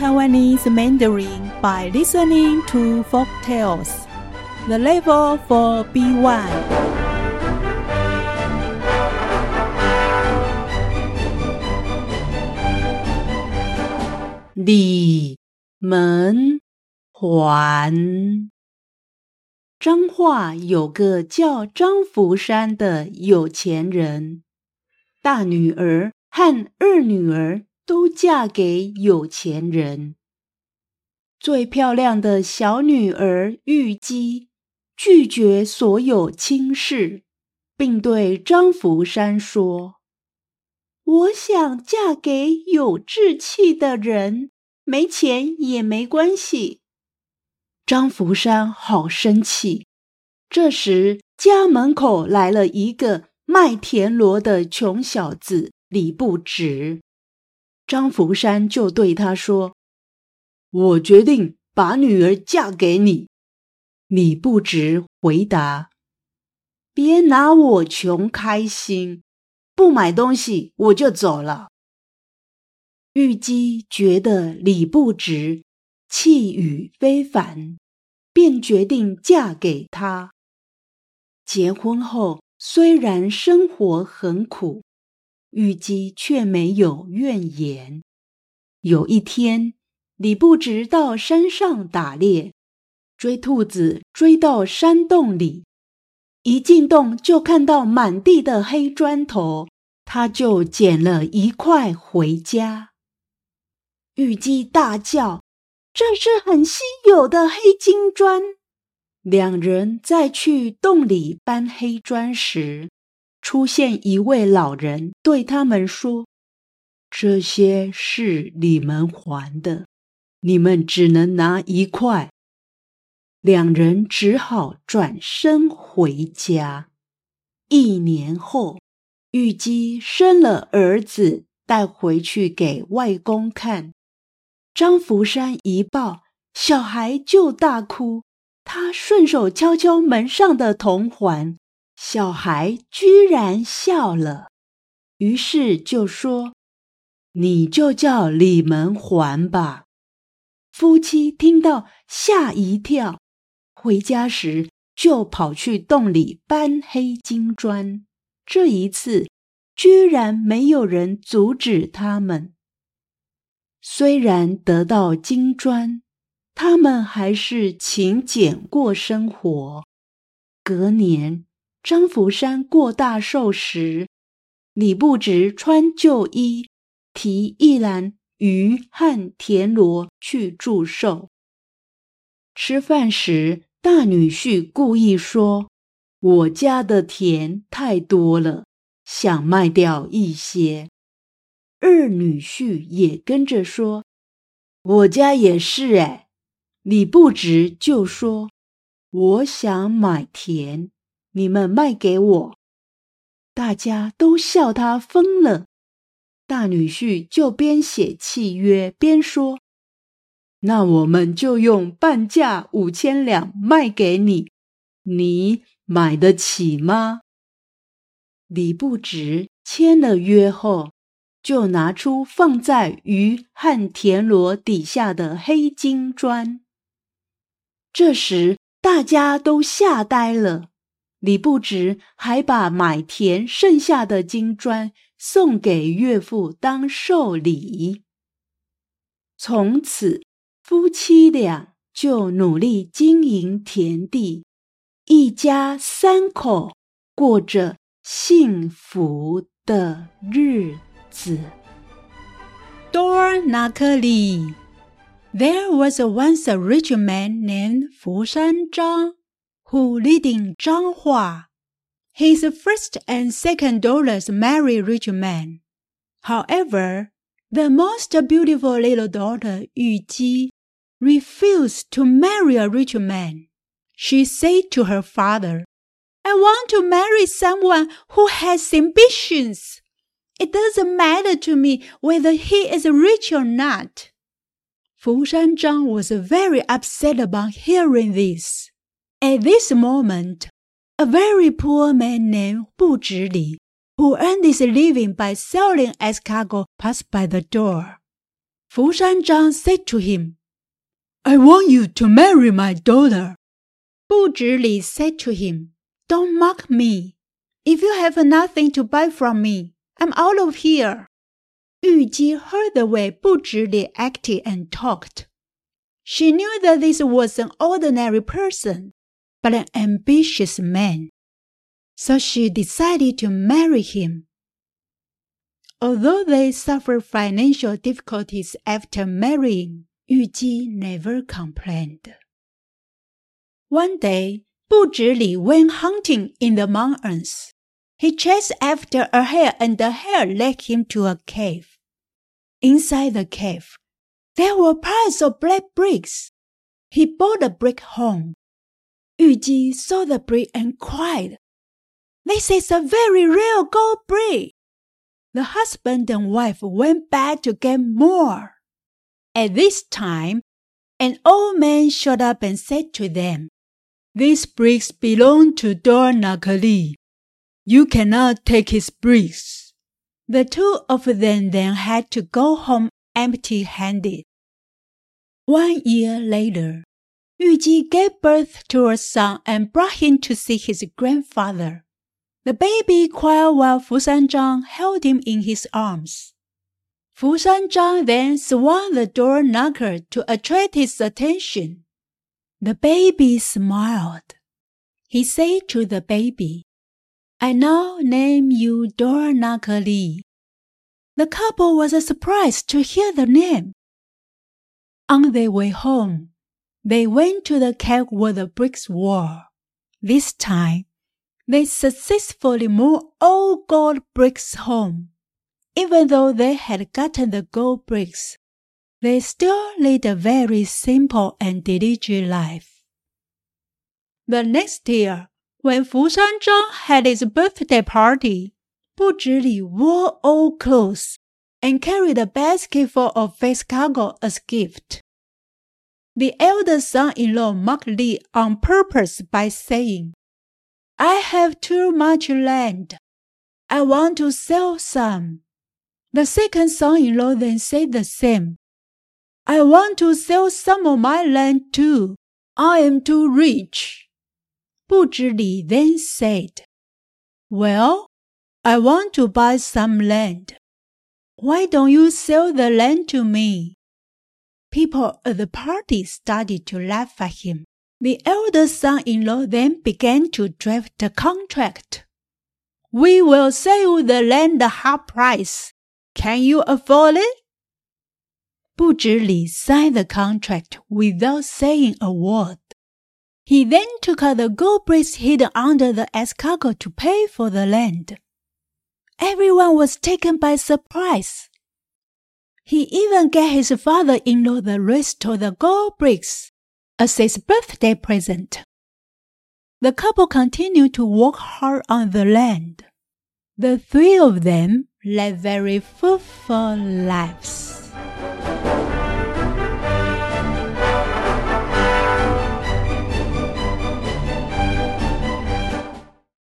Learn Taiwanese Mandarin by listening to folk tales. The level for B1. 里门环。彰化有个叫张福山的有钱人，大女儿和二女儿 都嫁给有钱人。最漂亮的小女儿玉姬拒绝所有亲事，并对张福山说：“我想嫁给有志气的人，没钱也没关系。”张福山好生气。这时，家门口来了一个卖田螺的穷小子李不直。张福山就对他说：“我决定把女儿嫁给你。”李不直回答：“别拿我穷开心，不买东西我就走了。”玉姬觉得李不直气宇非凡。便决定嫁给他。结婚后，虽然生活很苦，玉姬却没有怨言。有一天，李不直到山上打猎，追兔子追到山洞里，一进洞就看到满地的黑砖头，他就捡了一块回家。玉姬大叫。这是很稀有的黑金砖。两人再去洞里搬黑砖时，出现一位老人，对他们说：“这些是你们还的，你们只能拿一块。”两人只好转身回家。一年后，玉姬生了儿子，带回去给外公看。张福山一抱小孩就大哭，他顺手敲敲门上的铜环，小孩居然笑了，于是就说：“你就叫李门环吧。”夫妻听到吓一跳，回家时就跑去洞里搬黑金砖。这一次，居然没有人阻止他们。虽然得到金砖，他们还是勤俭过生活。隔年，张福山过大寿时，李不直穿旧衣，提一篮鱼和田螺去祝寿。吃饭时，大女婿故意说：“我家的田太多了，想卖掉一些。”二女婿也跟着说：“我家也是哎。”李不直就说：“我想买田，你们卖给我。”大家都笑他疯了。大女婿就边写契约边说：“那我们就用半价五千两卖给你，你买得起吗？”李不直签了约后。就拿出放在鱼和田螺底下的黑金砖。这时大家都吓呆了。李不直还把买田剩下的金砖送给岳父当寿礼。从此，夫妻俩就努力经营田地，一家三口过着幸福的日子。Door Nakali. There was once a rich man named Fu Shan Zhang, who lived in Zhanghua. His first and second daughters married rich men. However, the most beautiful little daughter Yu Ji refused to marry a rich man. She said to her father, I want to marry someone who has ambitions. It doesn't matter to me whether he is rich or not. Fu Shanzhang was very upset about hearing this. At this moment, a very poor man named Bu Zhili, who earned his living by selling escargot, passed by the door. Fu Shanzhang said to him, I want you to marry my daughter. Bu Zhili said to him, Don't mock me. If you have nothing to buy from me, I'm out of here. Yu Ji heard the way Bu Zhili acted and talked. She knew that this was an ordinary person, but an ambitious man. So she decided to marry him. Although they suffered financial difficulties after marrying, Yu Ji never complained. One day, Bu Zhili went hunting in the mountains. He chased after a hare and the hare led him to a cave. Inside the cave, there were piles of black bricks. He brought the brick home. Yu Ji saw the brick and cried, This is a very real gold brick. The husband and wife went back to get more. At this time, an old man showed up and said to them, These bricks belong to Door Knocker Li. You cannot take his bricks. The two of them then had to go home empty handed. One year later, Yu Ji gave birth to a son and brought him to see his grandfather. The baby cried while Fu San Sanzhang held him in his arms. Fu San Sanzhang then swung the door knocker to attract his attention. The baby smiled. He said to the baby, I now name you Door Knocker Li. The couple was surprised to hear the name. On their way home, they went to the cave where the bricks were. This time, they successfully moved all gold bricks home. Even though they had gotten the gold bricks, they still led a very simple and diligent life. The next year, when Fu Shanzhang had his birthday party, Bu Zhili wore old clothes and carried a basket full of face cargo as a gift. The elder son-in-law mocked Li on purpose by saying, I have too much land. I want to sell some. The second son-in-law then said the same. I want to sell some of my land too. I am too rich. Bu Zhili then said, Well, I want to buy some land. Why don't you sell the land to me? People at the party started to laugh at him. The elder son-in-law then began to draft a contract. We will sell the land at half price can you afford it? Bu Zhili signed the contract without saying a word. He then took out the gold bricks hidden under the escargot to pay for the land. Everyone was taken by surprise. He even gave his father-in-law the rest of the gold bricks as his birthday present. The couple continued to work hard on the land. The three of them led very fruitful lives.